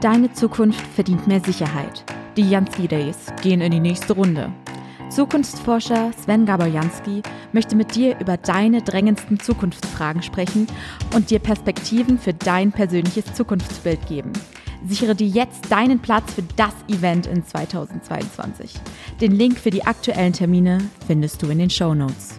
Deine Zukunft verdient mehr Sicherheit. Die Jansky Days gehen in die nächste Runde. Zukunftsforscher Sven Gaborjanski möchte mit dir über deine drängendsten Zukunftsfragen sprechen und dir Perspektiven für dein persönliches Zukunftsbild geben. Sichere dir jetzt deinen Platz für das Event in 2022. Den Link für die aktuellen Termine findest du in den Show Notes.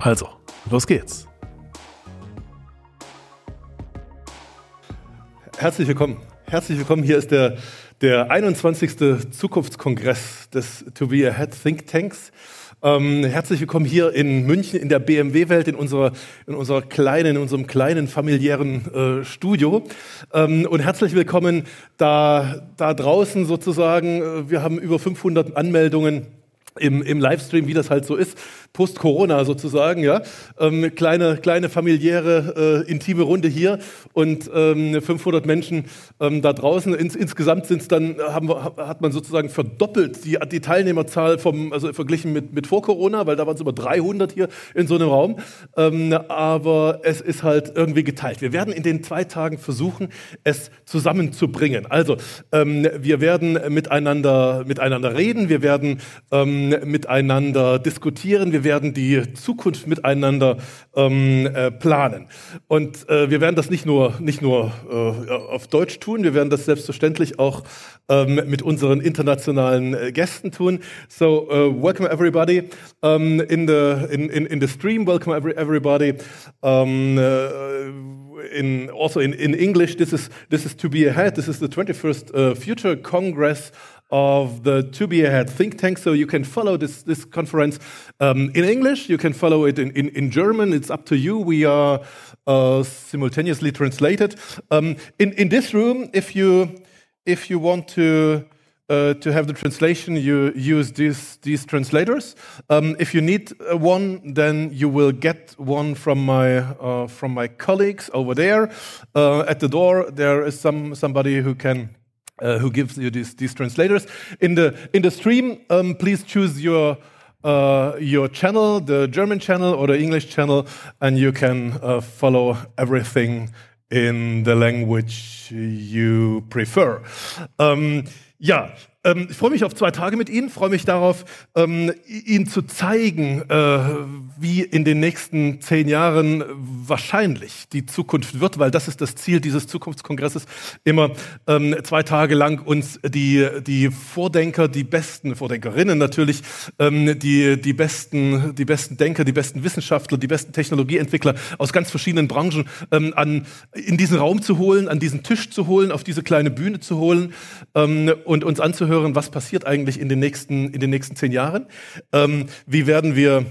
Also, los geht's. Herzlich willkommen. Herzlich willkommen. Hier ist der, der 21. Zukunftskongress des To Be Ahead Think Tanks. Ähm, herzlich willkommen hier in München in der BMW-Welt, in unserer, in unserer kleinen, in unserem kleinen familiären äh, Studio. Ähm, und herzlich willkommen da, da draußen sozusagen. Wir haben über 500 Anmeldungen im, im Livestream, wie das halt so ist, Post-Corona sozusagen, ja. Ähm, kleine, kleine familiäre, äh, intime Runde hier und ähm, 500 Menschen ähm, da draußen. Ins, insgesamt sind's dann, haben hat man sozusagen verdoppelt die, die Teilnehmerzahl vom, also verglichen mit, mit vor Corona, weil da waren es über 300 hier in so einem Raum. Ähm, aber es ist halt irgendwie geteilt. Wir werden in den zwei Tagen versuchen, es zusammenzubringen. Also, ähm, wir werden miteinander, miteinander reden, wir werden ähm, miteinander diskutieren, wir wir werden die Zukunft miteinander ähm, äh, planen. Und äh, wir werden das nicht nur, nicht nur äh, auf Deutsch tun, wir werden das selbstverständlich auch ähm, mit unseren internationalen äh, Gästen tun. So, uh, welcome everybody um, in, the, in, in, in the stream, welcome every, everybody. Um, uh, in also in, in English, this is this is to be ahead. This is the 21st uh, Future Congress of the To Be Ahead think tank. So you can follow this, this conference um, in English, you can follow it in, in, in, German. It's up to you. We are uh, simultaneously translated. Um, in, in this room, if you, if you want to, uh, to have the translation, you use these, these translators. Um, if you need uh, one, then you will get one from my, uh, from my colleagues over there. Uh, at the door, there is some, somebody who can uh, who gives you these, these translators. In the, in the stream, um, please choose your, uh, your channel, the German channel or the English channel, and you can uh, follow everything in the language you prefer. Um, ja, Ähm, ich freue mich auf zwei Tage mit Ihnen, freue mich darauf, ähm, Ihnen zu zeigen, äh, wie in den nächsten zehn Jahren wahrscheinlich die Zukunft wird, weil das ist das Ziel dieses Zukunftskongresses, immer ähm, zwei Tage lang uns die, die Vordenker, die besten Vordenkerinnen natürlich, ähm, die, die, besten, die besten Denker, die besten Wissenschaftler, die besten Technologieentwickler aus ganz verschiedenen Branchen ähm, an, in diesen Raum zu holen, an diesen Tisch zu holen, auf diese kleine Bühne zu holen ähm, und uns anzuhören, hören, was passiert eigentlich in den nächsten, in den nächsten zehn Jahren. Ähm, wie werden wir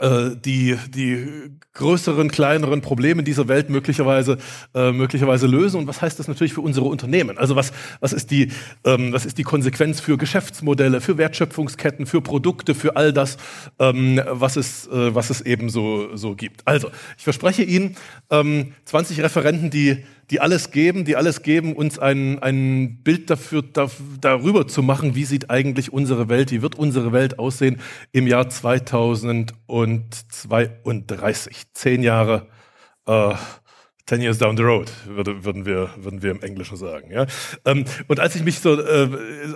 äh, die, die größeren, kleineren Probleme dieser Welt möglicherweise, äh, möglicherweise lösen. Und was heißt das natürlich für unsere Unternehmen? Also was, was, ist die, ähm, was ist die Konsequenz für Geschäftsmodelle, für Wertschöpfungsketten, für Produkte, für all das, ähm, was, es, äh, was es eben so, so gibt. Also, ich verspreche Ihnen ähm, 20 Referenten, die die alles geben, die alles geben, uns ein, ein Bild dafür, da, darüber zu machen, wie sieht eigentlich unsere Welt, wie wird unsere Welt aussehen im Jahr 2032. Zehn Jahre äh, Ten years down the road, würde, würden, wir, würden wir im Englischen sagen. Ja? Ähm, und als ich mich so äh,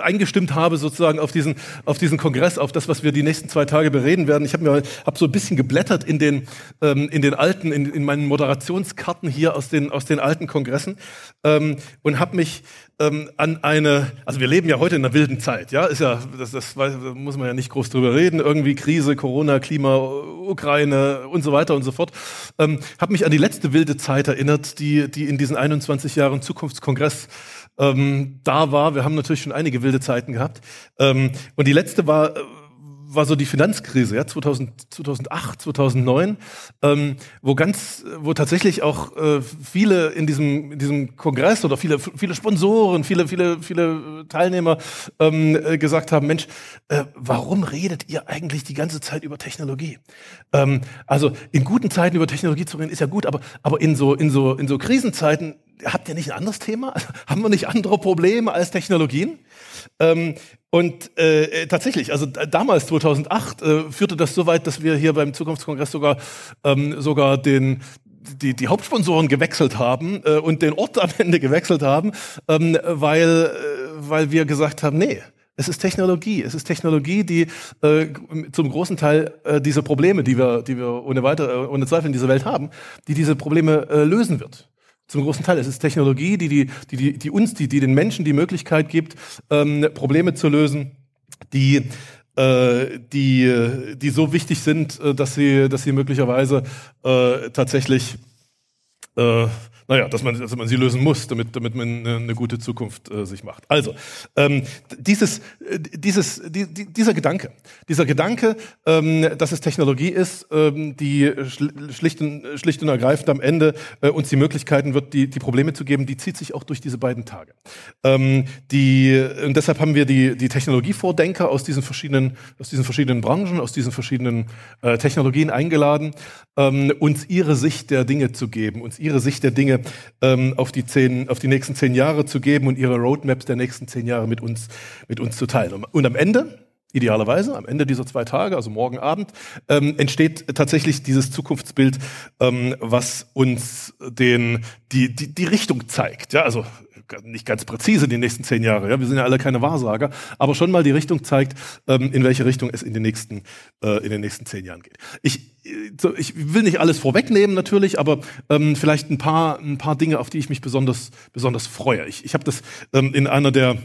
eingestimmt habe sozusagen auf diesen, auf diesen Kongress, auf das, was wir die nächsten zwei Tage bereden werden, ich habe mir hab so ein bisschen geblättert in den, ähm, in den alten, in, in meinen Moderationskarten hier aus den, aus den alten Kongressen ähm, und habe mich ähm, an eine, also wir leben ja heute in einer wilden Zeit, ja, ist ja, das, das weiß, muss man ja nicht groß drüber reden, irgendwie Krise, Corona, Klima, Ukraine und so weiter und so fort. Ähm, habe mich an die letzte wilde Zeit erinnert, die, die in diesen 21 Jahren Zukunftskongress ähm, da war. Wir haben natürlich schon einige wilde Zeiten gehabt. Ähm, und die letzte war, war so die Finanzkrise, ja, 2000, 2008, 2009, ähm, wo ganz, wo tatsächlich auch äh, viele in diesem, in diesem Kongress oder viele, viele Sponsoren, viele, viele, viele Teilnehmer ähm, äh, gesagt haben, Mensch, äh, warum redet ihr eigentlich die ganze Zeit über Technologie? Ähm, also in guten Zeiten über Technologie zu reden ist ja gut, aber, aber in so, in so, in so Krisenzeiten habt ihr nicht ein anderes Thema? Haben wir nicht andere Probleme als Technologien? Ähm, und äh, tatsächlich, also damals 2008 äh, führte das so weit, dass wir hier beim Zukunftskongress sogar ähm, sogar den die, die Hauptsponsoren gewechselt haben äh, und den Ort am Ende gewechselt haben, ähm, weil äh, weil wir gesagt haben, nee, es ist Technologie. Es ist Technologie, die äh, zum großen Teil äh, diese Probleme, die wir, die wir ohne weiter, äh, ohne Zweifel in dieser Welt haben, die diese Probleme äh, lösen wird. Zum großen Teil. Es ist Technologie, die, die, die, die uns, die, die den Menschen die Möglichkeit gibt, ähm, Probleme zu lösen, die äh, die, die so wichtig sind, äh, dass sie, dass sie möglicherweise äh, tatsächlich äh, naja, dass man, dass man sie lösen muss, damit, damit man eine, gute Zukunft äh, sich macht. Also, ähm, dieses, äh, dieses, die, die, dieser Gedanke, dieser Gedanke, ähm, dass es Technologie ist, ähm, die schlicht und, schlicht und ergreifend am Ende äh, uns die Möglichkeiten wird, die, die Probleme zu geben, die zieht sich auch durch diese beiden Tage. Ähm, die, und deshalb haben wir die, die Technologievordenker aus diesen verschiedenen, aus diesen verschiedenen Branchen, aus diesen verschiedenen äh, Technologien eingeladen, ähm, uns ihre Sicht der Dinge zu geben, uns ihre Sicht der Dinge ähm, auf, die zehn, auf die nächsten zehn Jahre zu geben und ihre Roadmaps der nächsten zehn Jahre mit uns, mit uns zu teilen. Und am Ende, idealerweise, am Ende dieser zwei Tage, also morgen Abend, ähm, entsteht tatsächlich dieses Zukunftsbild, ähm, was uns den, die, die, die Richtung zeigt. Ja, also nicht ganz präzise die nächsten zehn Jahre. Ja, wir sind ja alle keine Wahrsager, aber schon mal die Richtung zeigt, ähm, in welche Richtung es in den nächsten, äh, in den nächsten zehn Jahren geht. Ich, so, ich will nicht alles vorwegnehmen natürlich, aber ähm, vielleicht ein paar, ein paar Dinge, auf die ich mich besonders, besonders freue. Ich, ich habe das ähm, in einer der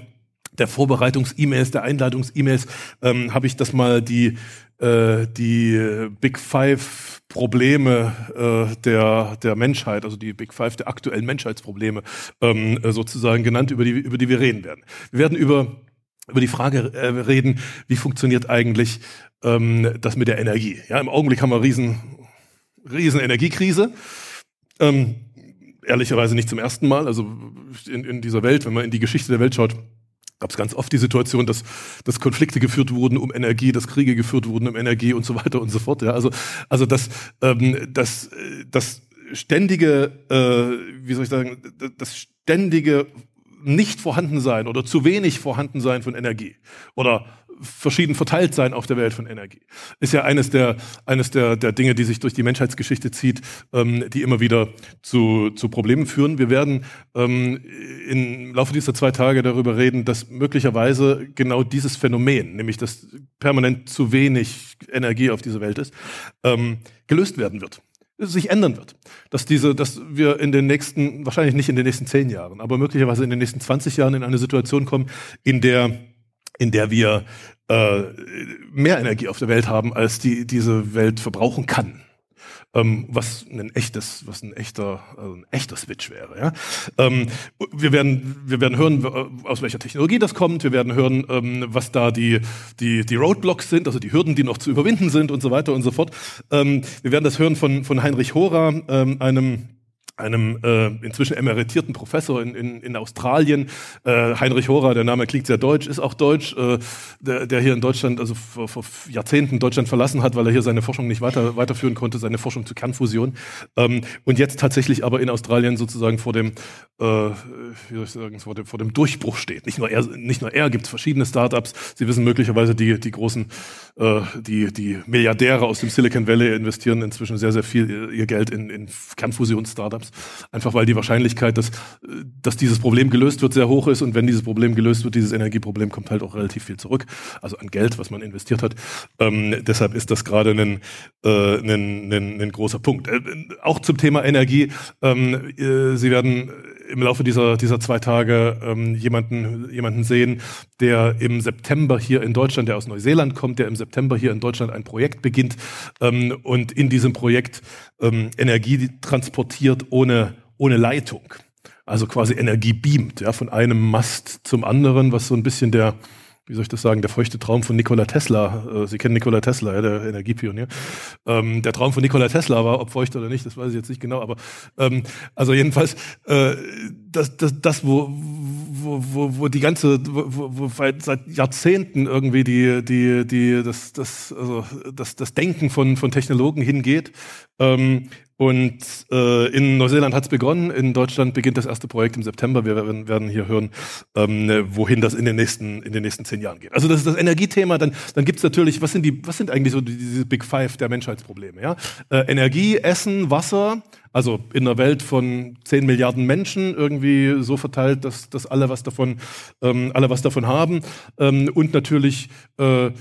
der Vorbereitungs-E-Mails, der Einladungs-E-Mails, ähm, habe ich das mal die äh, die Big Five Probleme äh, der, der Menschheit, also die Big Five der aktuellen Menschheitsprobleme ähm, äh, sozusagen genannt, über die, über die wir reden werden. Wir werden über, über die Frage äh, reden, wie funktioniert eigentlich ähm, das mit der Energie. Ja, Im Augenblick haben wir riesen, riesen Energiekrise. Ähm, ehrlicherweise nicht zum ersten Mal. Also in, in dieser Welt, wenn man in die Geschichte der Welt schaut, gab es ganz oft die Situation, dass, dass Konflikte geführt wurden um Energie, dass Kriege geführt wurden um Energie und so weiter und so fort. Ja, also also das ähm, das das ständige, äh, wie soll ich sagen, das ständige nicht vorhanden sein oder zu wenig vorhanden sein von Energie oder verschieden verteilt sein auf der Welt von Energie. Ist ja eines der, eines der, der Dinge, die sich durch die Menschheitsgeschichte zieht, ähm, die immer wieder zu, zu Problemen führen. Wir werden ähm, im Laufe dieser zwei Tage darüber reden, dass möglicherweise genau dieses Phänomen, nämlich dass permanent zu wenig Energie auf dieser Welt ist, ähm, gelöst werden wird sich ändern wird. Dass diese, dass wir in den nächsten, wahrscheinlich nicht in den nächsten zehn Jahren, aber möglicherweise in den nächsten 20 Jahren in eine Situation kommen, in der in der wir äh, mehr Energie auf der Welt haben, als die diese Welt verbrauchen kann. Ähm, was ein echtes, was ein echter, also ein echter Switch wäre. Ja? Ähm, wir werden, wir werden hören, aus welcher Technologie das kommt. Wir werden hören, ähm, was da die, die, die Roadblocks sind, also die Hürden, die noch zu überwinden sind und so weiter und so fort. Ähm, wir werden das hören von, von Heinrich Hora, ähm, einem einem äh, inzwischen emeritierten Professor in, in, in Australien, äh, Heinrich Horer, der Name klingt sehr deutsch, ist auch deutsch, äh, der, der hier in Deutschland, also vor, vor Jahrzehnten Deutschland verlassen hat, weil er hier seine Forschung nicht weiter, weiterführen konnte, seine Forschung zur Kernfusion. Ähm, und jetzt tatsächlich aber in Australien sozusagen vor dem, äh, wie soll ich sagen, vor dem, vor dem Durchbruch steht. Nicht nur er, nicht nur er gibt verschiedene Startups. Sie wissen möglicherweise, die, die großen, äh, die, die Milliardäre aus dem Silicon Valley investieren inzwischen sehr, sehr viel ihr Geld in, in Kernfusions-Startups. Einfach weil die Wahrscheinlichkeit, dass, dass dieses Problem gelöst wird, sehr hoch ist. Und wenn dieses Problem gelöst wird, dieses Energieproblem kommt halt auch relativ viel zurück. Also an Geld, was man investiert hat. Ähm, deshalb ist das gerade ein, äh, ein, ein, ein großer Punkt. Äh, auch zum Thema Energie. Ähm, äh, Sie werden im Laufe dieser, dieser zwei Tage ähm, jemanden, jemanden sehen, der im September hier in Deutschland, der aus Neuseeland kommt, der im September hier in Deutschland ein Projekt beginnt ähm, und in diesem Projekt ähm, Energie transportiert ohne, ohne Leitung. Also quasi Energie beamt, ja, von einem Mast zum anderen, was so ein bisschen der, wie soll ich das sagen, der feuchte Traum von Nikola Tesla. Äh, Sie kennen Nikola Tesla, der Energiepionier. Ähm, der Traum von Nikola Tesla war, ob feucht oder nicht, das weiß ich jetzt nicht genau, aber ähm, also jedenfalls äh, das, das, das wo, wo, wo, wo die ganze, wo, wo seit Jahrzehnten irgendwie die, die, die, das, das, also das, das Denken von, von Technologen hingeht. Ähm, und äh, in Neuseeland hat es begonnen, in Deutschland beginnt das erste Projekt im September. Wir werden, werden hier hören, ähm, wohin das in den nächsten in den nächsten zehn Jahren geht. Also das ist das Energiethema. Dann dann gibt's natürlich, was sind die, was sind eigentlich so diese Big Five der Menschheitsprobleme? Ja, äh, Energie, Essen, Wasser. Also in einer Welt von zehn Milliarden Menschen irgendwie so verteilt, dass, dass alle was davon ähm, alle was davon haben ähm, und natürlich äh,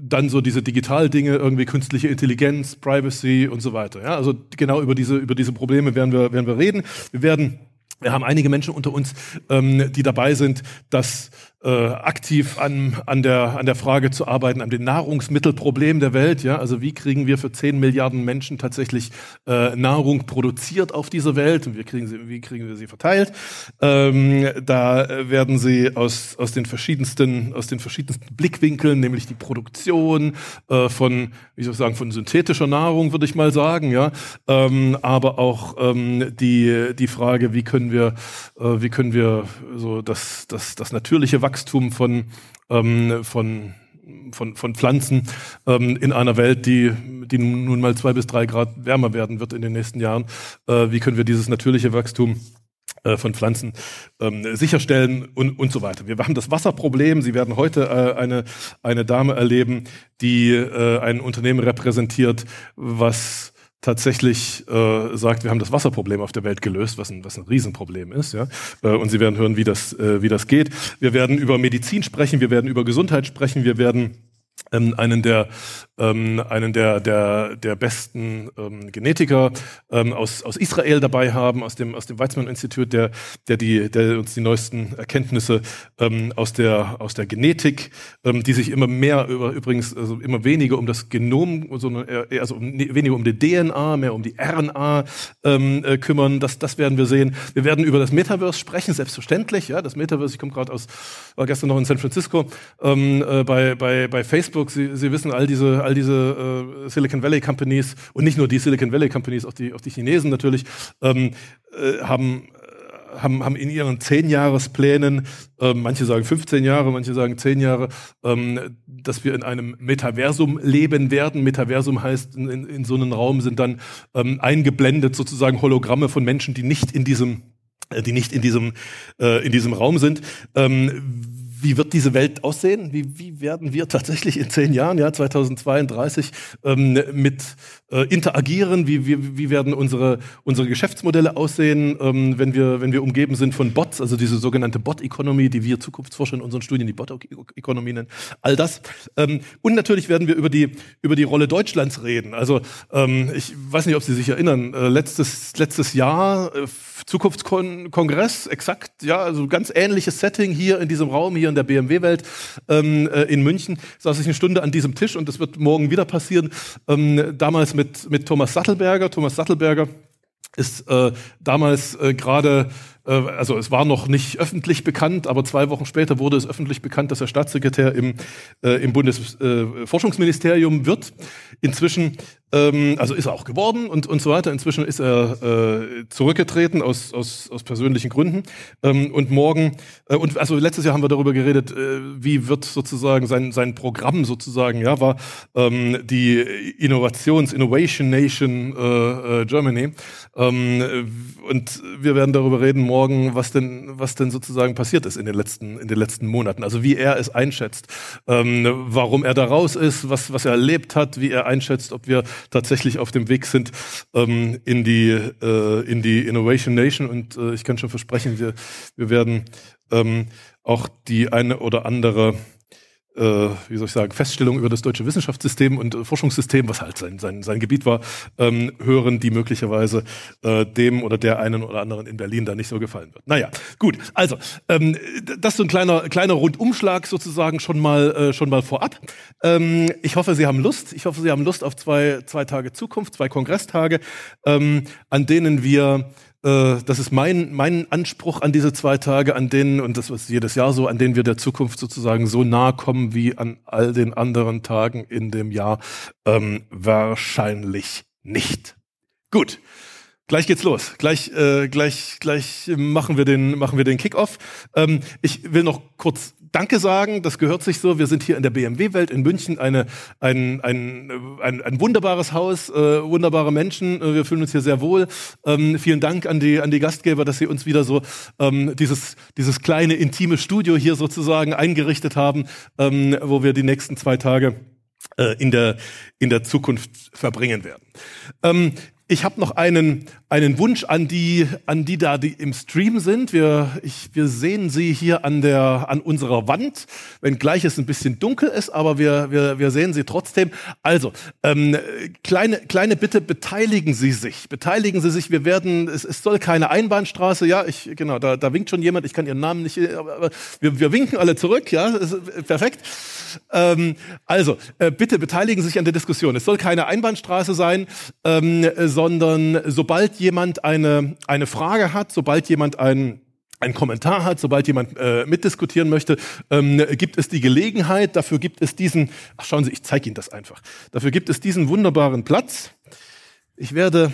dann so diese Digitaldinge, irgendwie künstliche Intelligenz, Privacy und so weiter. Ja, also genau über diese, über diese Probleme werden wir, werden wir reden. Wir werden wir haben einige Menschen unter uns, ähm, die dabei sind, dass äh, aktiv an, an, der, an der Frage zu arbeiten, an dem Nahrungsmittelproblem der Welt. Ja? Also wie kriegen wir für 10 Milliarden Menschen tatsächlich äh, Nahrung produziert auf dieser Welt und wie kriegen, sie, wie kriegen wir sie verteilt? Ähm, da werden sie aus, aus, den verschiedensten, aus den verschiedensten Blickwinkeln, nämlich die Produktion äh, von, wie soll ich sagen, von synthetischer Nahrung, würde ich mal sagen, ja, ähm, aber auch ähm, die, die Frage, wie können wir, äh, wie können wir so das, das, das natürliche Wachstum Wachstum von, ähm, von von, von Pflanzen ähm, in einer Welt, die, die nun mal zwei bis drei Grad wärmer werden wird in den nächsten Jahren. Äh, wie können wir dieses natürliche Wachstum äh, von Pflanzen ähm, sicherstellen und, und so weiter. Wir haben das Wasserproblem. Sie werden heute äh, eine, eine Dame erleben, die äh, ein Unternehmen repräsentiert, was tatsächlich äh, sagt, wir haben das Wasserproblem auf der Welt gelöst, was ein, was ein Riesenproblem ist. Ja? Äh, und Sie werden hören, wie das, äh, wie das geht. Wir werden über Medizin sprechen, wir werden über Gesundheit sprechen, wir werden ähm, einen der ähm, einen der der der besten ähm, Genetiker ähm, aus aus Israel dabei haben aus dem aus dem Weizmann Institut der der die der uns die neuesten Erkenntnisse ähm, aus der aus der Genetik ähm, die sich immer mehr über übrigens also immer weniger um das Genom sondern eher, also weniger um die DNA mehr um die RNA ähm, äh, kümmern. Das das werden wir sehen. Wir werden über das Metaverse sprechen selbstverständlich ja. Das Metaverse ich komme gerade aus war gestern noch in San Francisco ähm, äh, bei bei bei Facebook Sie, Sie wissen all diese all diese äh, Silicon Valley Companies und nicht nur die Silicon Valley Companies, auch die, auch die Chinesen natürlich, ähm, äh, haben haben, haben in ihren Zehnjahresplänen, äh, manche sagen 15 Jahre, manche sagen 10 Jahre, ähm, dass wir in einem Metaversum leben werden. Metaversum heißt, in, in so einem Raum sind dann ähm, eingeblendet sozusagen Hologramme von Menschen, die nicht in diesem äh, die nicht in diesem, äh, in diesem Raum sind. Ähm, wie wird diese Welt aussehen? Wie, wie werden wir tatsächlich in zehn Jahren, ja, 2032, ähm, mit äh, interagieren? Wie, wie, wie werden unsere, unsere Geschäftsmodelle aussehen, ähm, wenn, wir, wenn wir umgeben sind von Bots, also diese sogenannte Bot-Economy, die wir Zukunftsforscher in unseren Studien die Bot-Economy nennen? All das. Ähm, und natürlich werden wir über die, über die Rolle Deutschlands reden. Also ähm, ich weiß nicht, ob Sie sich erinnern, äh, letztes, letztes Jahr äh, Zukunftskongress, exakt, ja, also ganz ähnliches Setting hier in diesem Raum, hier in der BMW-Welt ähm, äh, in München, saß ich eine Stunde an diesem Tisch und das wird morgen wieder passieren. Ähm, damals mit, mit Thomas Sattelberger. Thomas Sattelberger ist äh, damals äh, gerade äh, also es war noch nicht öffentlich bekannt, aber zwei Wochen später wurde es öffentlich bekannt, dass er Staatssekretär im, äh, im Bundesforschungsministerium äh, wird. Inzwischen, ähm, also ist er auch geworden und, und so weiter. Inzwischen ist er äh, zurückgetreten aus, aus, aus persönlichen Gründen. Ähm, und morgen, äh, und also letztes Jahr haben wir darüber geredet, wie wird sozusagen sein, sein Programm sozusagen, ja, war ähm, die Innovations, Innovation Nation Germany. Ähm, und wir werden darüber reden, morgen, was denn, was denn sozusagen passiert ist in den letzten, in den letzten Monaten. Also wie er es einschätzt, ähm, warum er da raus ist, was, was er erlebt hat, wie er einschätzt, ob wir tatsächlich auf dem Weg sind ähm, in die, äh, in die Innovation Nation. Und äh, ich kann schon versprechen, wir, wir werden ähm, auch die eine oder andere äh, wie soll ich sagen, Feststellungen über das deutsche Wissenschaftssystem und äh, Forschungssystem, was halt sein, sein, sein Gebiet war, ähm, hören, die möglicherweise äh, dem oder der einen oder anderen in Berlin da nicht so gefallen wird. Naja, gut. Also, ähm, das ist so ein kleiner, kleiner Rundumschlag sozusagen schon mal, äh, schon mal vorab. Ähm, ich hoffe, Sie haben Lust. Ich hoffe, Sie haben Lust auf zwei, zwei Tage Zukunft, zwei Kongresstage, ähm, an denen wir äh, das ist mein, mein Anspruch an diese zwei Tage, an denen, und das ist jedes Jahr so, an denen wir der Zukunft sozusagen so nahe kommen wie an all den anderen Tagen in dem Jahr. Ähm, wahrscheinlich nicht. Gut. Gleich geht's los. Gleich, äh, gleich, gleich machen wir den, machen wir den Kickoff. Ähm, ich will noch kurz Danke sagen. Das gehört sich so. Wir sind hier in der BMW-Welt in München eine, ein, ein, ein, ein wunderbares Haus, äh, wunderbare Menschen. Äh, wir fühlen uns hier sehr wohl. Ähm, vielen Dank an die, an die Gastgeber, dass sie uns wieder so ähm, dieses, dieses kleine intime Studio hier sozusagen eingerichtet haben, ähm, wo wir die nächsten zwei Tage äh, in der, in der Zukunft verbringen werden. Ähm, ich habe noch einen, einen Wunsch an die, an die da, die im Stream sind. Wir, ich, wir sehen sie hier an, der, an unserer Wand, wenngleich es ein bisschen dunkel ist, aber wir, wir, wir sehen sie trotzdem. Also, ähm, kleine, kleine Bitte, beteiligen Sie sich. Beteiligen Sie sich. Wir werden, es, es soll keine Einbahnstraße, ja, ich, genau, da, da winkt schon jemand, ich kann Ihren Namen nicht, aber wir, wir winken alle zurück, ja, ist, perfekt. Ähm, also, äh, bitte beteiligen Sie sich an der Diskussion. Es soll keine Einbahnstraße sein, ähm, sondern sobald jemand eine, eine Frage hat, sobald jemand ein einen Kommentar hat, sobald jemand äh, mitdiskutieren möchte, ähm, gibt es die Gelegenheit, dafür gibt es diesen, ach schauen Sie, ich zeige Ihnen das einfach, dafür gibt es diesen wunderbaren Platz. Ich werde,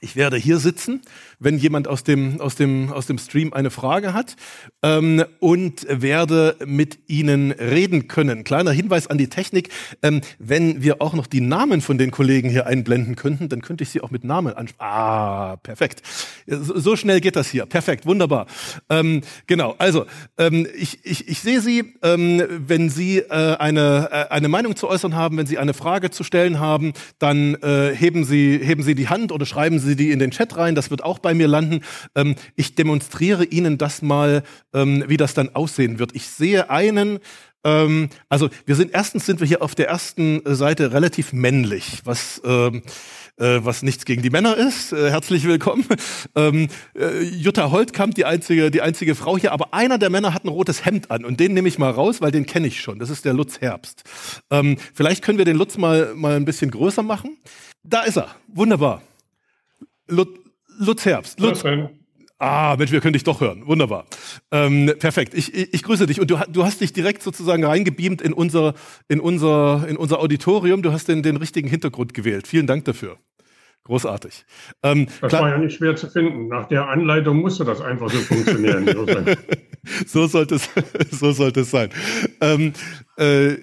ich werde hier sitzen wenn jemand aus dem, aus dem, aus dem Stream eine Frage hat ähm, und werde mit Ihnen reden können. Kleiner Hinweis an die Technik, ähm, wenn wir auch noch die Namen von den Kollegen hier einblenden könnten, dann könnte ich sie auch mit Namen ansprechen. Ah, perfekt. So, schnell geht das hier. Perfekt, wunderbar. Ähm, genau, also ähm, ich, ich, ich sehe Sie, ähm, wenn Sie äh, eine, äh, eine Meinung zu äußern haben, wenn Sie eine Frage zu stellen haben, dann äh, heben, Sie, heben Sie die Hand oder schreiben Sie die in den Chat rein. Das wird auch bei bei mir landen. Ähm, ich demonstriere Ihnen das mal, ähm, wie das dann aussehen wird. Ich sehe einen, ähm, also wir sind erstens sind wir hier auf der ersten Seite relativ männlich, was ähm, äh, was nichts gegen die Männer ist. Äh, herzlich willkommen. Ähm, äh, Jutta Holtkamp, die einzige, die einzige Frau hier, aber einer der Männer hat ein rotes Hemd an und den nehme ich mal raus, weil den kenne ich schon. Das ist der Lutz Herbst. Ähm, vielleicht können wir den Lutz mal, mal ein bisschen größer machen. Da ist er. Wunderbar. Lutz, Lutz Herbst. Lutz, Ah, Mensch, wir können dich doch hören. Wunderbar. Ähm, perfekt. Ich, ich, ich grüße dich. Und du, du hast dich direkt sozusagen reingebeamt in unser, in unser, in unser Auditorium. Du hast den, den richtigen Hintergrund gewählt. Vielen Dank dafür. Großartig. Ähm, das war ja nicht schwer zu finden. Nach der Anleitung musste das einfach so funktionieren. so, sollte es, so sollte es sein. Ähm, äh,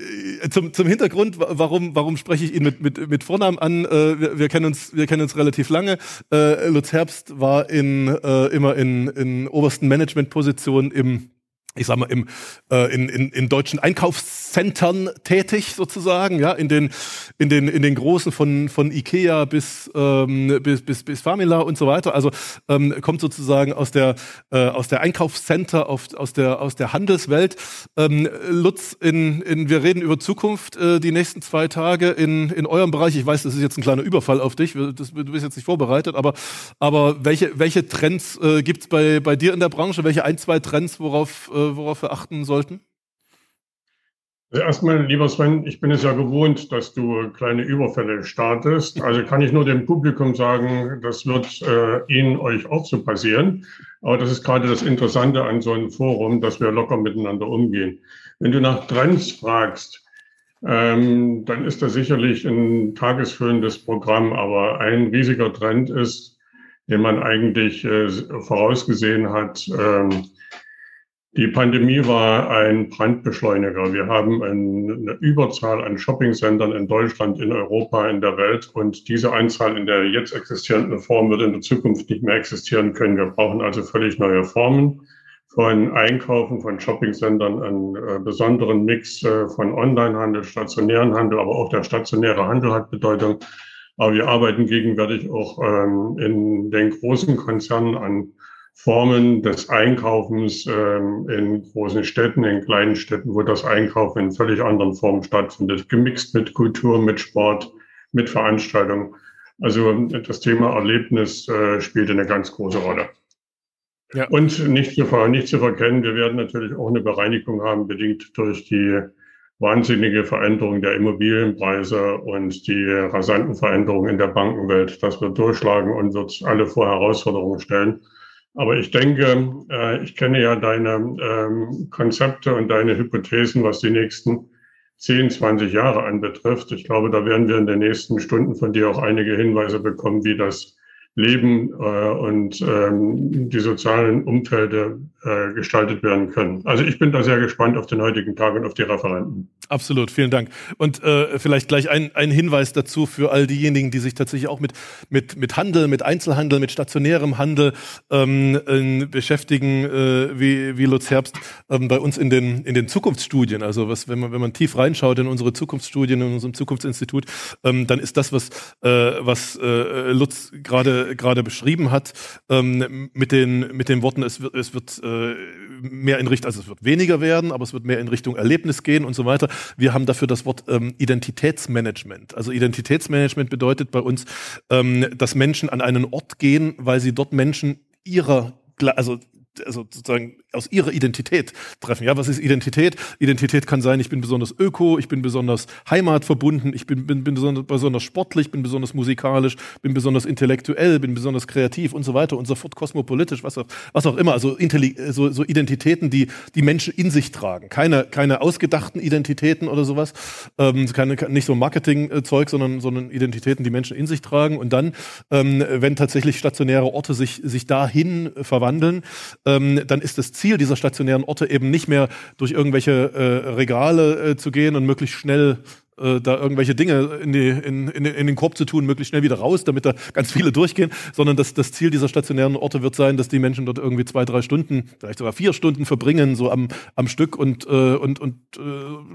zum, zum Hintergrund, warum, warum spreche ich ihn mit, mit, mit Vornamen an? Äh, wir, wir, kennen uns, wir kennen uns relativ lange. Äh, Lutz Herbst war in, äh, immer in, in obersten Managementpositionen im ich sag mal, im, äh, in, in, in deutschen Einkaufszentren tätig sozusagen, ja, in den, in den, in den großen von, von Ikea bis, ähm, bis, bis, bis Famila und so weiter. Also ähm, kommt sozusagen aus der, äh, aus der Einkaufscenter, auf, aus, der, aus der Handelswelt. Ähm, Lutz, in, in, wir reden über Zukunft äh, die nächsten zwei Tage in, in eurem Bereich. Ich weiß, das ist jetzt ein kleiner Überfall auf dich, das, du bist jetzt nicht vorbereitet, aber, aber welche, welche Trends äh, gibt bei, bei dir in der Branche? Welche ein, zwei Trends, worauf äh, worauf wir achten sollten? Also erstmal, lieber Sven, ich bin es ja gewohnt, dass du kleine Überfälle startest. Also kann ich nur dem Publikum sagen, das wird äh, Ihnen, euch auch so passieren. Aber das ist gerade das Interessante an so einem Forum, dass wir locker miteinander umgehen. Wenn du nach Trends fragst, ähm, dann ist das sicherlich ein tagesfüllendes Programm. Aber ein riesiger Trend ist, den man eigentlich äh, vorausgesehen hat, ähm, die Pandemie war ein Brandbeschleuniger. Wir haben eine Überzahl an Shoppingcentern in Deutschland, in Europa, in der Welt. Und diese Anzahl in der jetzt existierenden Form wird in der Zukunft nicht mehr existieren können. Wir brauchen also völlig neue Formen von Einkaufen, von Shoppingcentern, einen äh, besonderen Mix äh, von Onlinehandel, stationären Handel, aber auch der stationäre Handel hat Bedeutung. Aber wir arbeiten gegenwärtig auch ähm, in den großen Konzernen an Formen des Einkaufens ähm, in großen Städten, in kleinen Städten, wo das Einkaufen in völlig anderen Formen stattfindet, gemixt mit Kultur, mit Sport, mit Veranstaltungen. Also das Thema Erlebnis äh, spielt eine ganz große Rolle. Ja. Und nicht zu, nicht zu verkennen, wir werden natürlich auch eine Bereinigung haben, bedingt durch die wahnsinnige Veränderung der Immobilienpreise und die rasanten Veränderungen in der Bankenwelt. Das wird durchschlagen und wird alle vor Herausforderungen stellen. Aber ich denke, äh, ich kenne ja deine ähm, Konzepte und deine Hypothesen, was die nächsten 10, 20 Jahre anbetrifft. Ich glaube, da werden wir in den nächsten Stunden von dir auch einige Hinweise bekommen, wie das Leben äh, und ähm, die sozialen Umfelder äh, gestaltet werden können. Also ich bin da sehr gespannt auf den heutigen Tag und auf die Referenten. Absolut, vielen Dank. Und äh, vielleicht gleich ein, ein Hinweis dazu für all diejenigen, die sich tatsächlich auch mit, mit, mit Handel, mit Einzelhandel, mit stationärem Handel ähm, äh, beschäftigen, äh, wie, wie Lutz Herbst, ähm, bei uns in den, in den Zukunftsstudien. Also was, wenn man, wenn man tief reinschaut in unsere Zukunftsstudien, in unserem Zukunftsinstitut, ähm, dann ist das, was, äh, was äh, Lutz gerade gerade beschrieben hat, ähm, mit, den, mit den Worten, es wird, es wird äh, mehr in Richtung, also es wird weniger werden, aber es wird mehr in Richtung Erlebnis gehen und so weiter. Wir haben dafür das Wort ähm, Identitätsmanagement. Also Identitätsmanagement bedeutet bei uns, ähm, dass Menschen an einen Ort gehen, weil sie dort Menschen ihrer also also sozusagen aus ihrer Identität treffen. Ja, was ist Identität? Identität kann sein, ich bin besonders öko, ich bin besonders heimatverbunden, ich bin, bin, bin besonders, besonders sportlich, bin besonders musikalisch, bin besonders intellektuell, bin besonders kreativ und so weiter und so fort, kosmopolitisch, was auch, was auch immer. Also so, so Identitäten, die die Menschen in sich tragen. Keine, keine ausgedachten Identitäten oder sowas, ähm, keine, nicht so Marketing-Zeug, sondern, sondern Identitäten, die Menschen in sich tragen. Und dann, ähm, wenn tatsächlich stationäre Orte sich, sich dahin verwandeln, ähm, dann ist das Ziel dieser stationären Orte eben nicht mehr durch irgendwelche äh, Regale äh, zu gehen und möglichst schnell äh, da irgendwelche Dinge in, die, in, in, in, den Korb zu tun, möglichst schnell wieder raus, damit da ganz viele durchgehen, sondern das, das Ziel dieser stationären Orte wird sein, dass die Menschen dort irgendwie zwei, drei Stunden, vielleicht sogar vier Stunden verbringen, so am, am Stück und, äh, und, und, äh,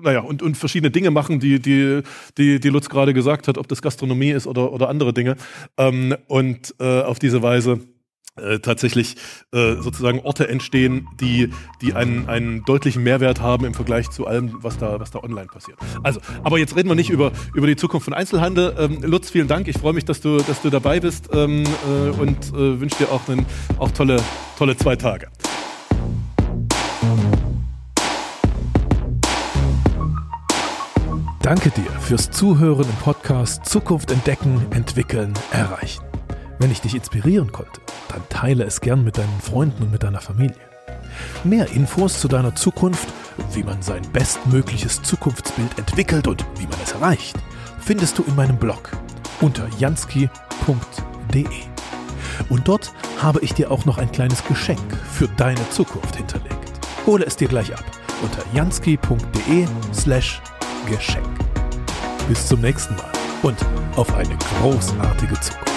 naja, und, und verschiedene Dinge machen, die, die, die, die Lutz gerade gesagt hat, ob das Gastronomie ist oder, oder andere Dinge. Ähm, und äh, auf diese Weise äh, tatsächlich äh, sozusagen Orte entstehen, die, die einen, einen deutlichen Mehrwert haben im Vergleich zu allem, was da, was da online passiert. Also, aber jetzt reden wir nicht über, über die Zukunft von Einzelhandel. Ähm, Lutz, vielen Dank. Ich freue mich, dass du, dass du dabei bist ähm, äh, und äh, wünsche dir auch, einen, auch tolle, tolle zwei Tage. Danke dir fürs Zuhören im Podcast Zukunft entdecken, entwickeln, erreichen. Wenn ich dich inspirieren konnte, dann teile es gern mit deinen Freunden und mit deiner Familie. Mehr Infos zu deiner Zukunft, wie man sein bestmögliches Zukunftsbild entwickelt und wie man es erreicht, findest du in meinem Blog unter jansky.de. Und dort habe ich dir auch noch ein kleines Geschenk für deine Zukunft hinterlegt. Hole es dir gleich ab unter jansky.de slash Geschenk. Bis zum nächsten Mal und auf eine großartige Zukunft.